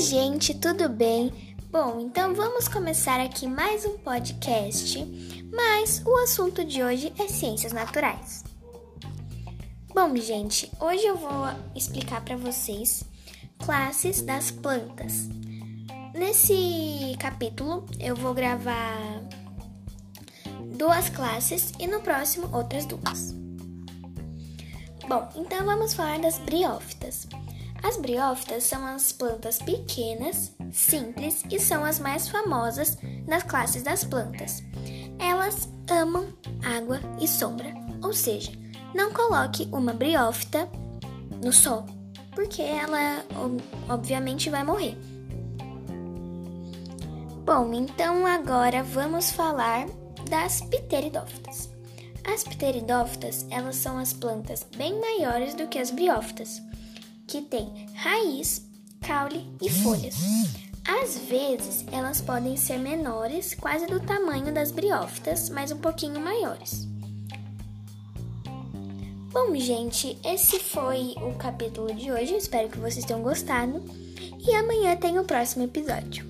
gente, tudo bem? Bom, então vamos começar aqui mais um podcast, mas o assunto de hoje é ciências naturais. Bom, gente, hoje eu vou explicar para vocês classes das plantas. Nesse capítulo eu vou gravar duas classes e no próximo outras duas. Bom, então vamos falar das briófitas. As briófitas são as plantas pequenas, simples e são as mais famosas nas classes das plantas. Elas amam água e sombra, ou seja, não coloque uma briófita no sol, porque ela obviamente vai morrer. Bom, então agora vamos falar das pteridófitas. As pteridófitas, elas são as plantas bem maiores do que as briófitas que tem raiz, caule e folhas. Às vezes, elas podem ser menores, quase do tamanho das briófitas, mas um pouquinho maiores. Bom, gente, esse foi o capítulo de hoje. espero que vocês tenham gostado. E amanhã tem o próximo episódio.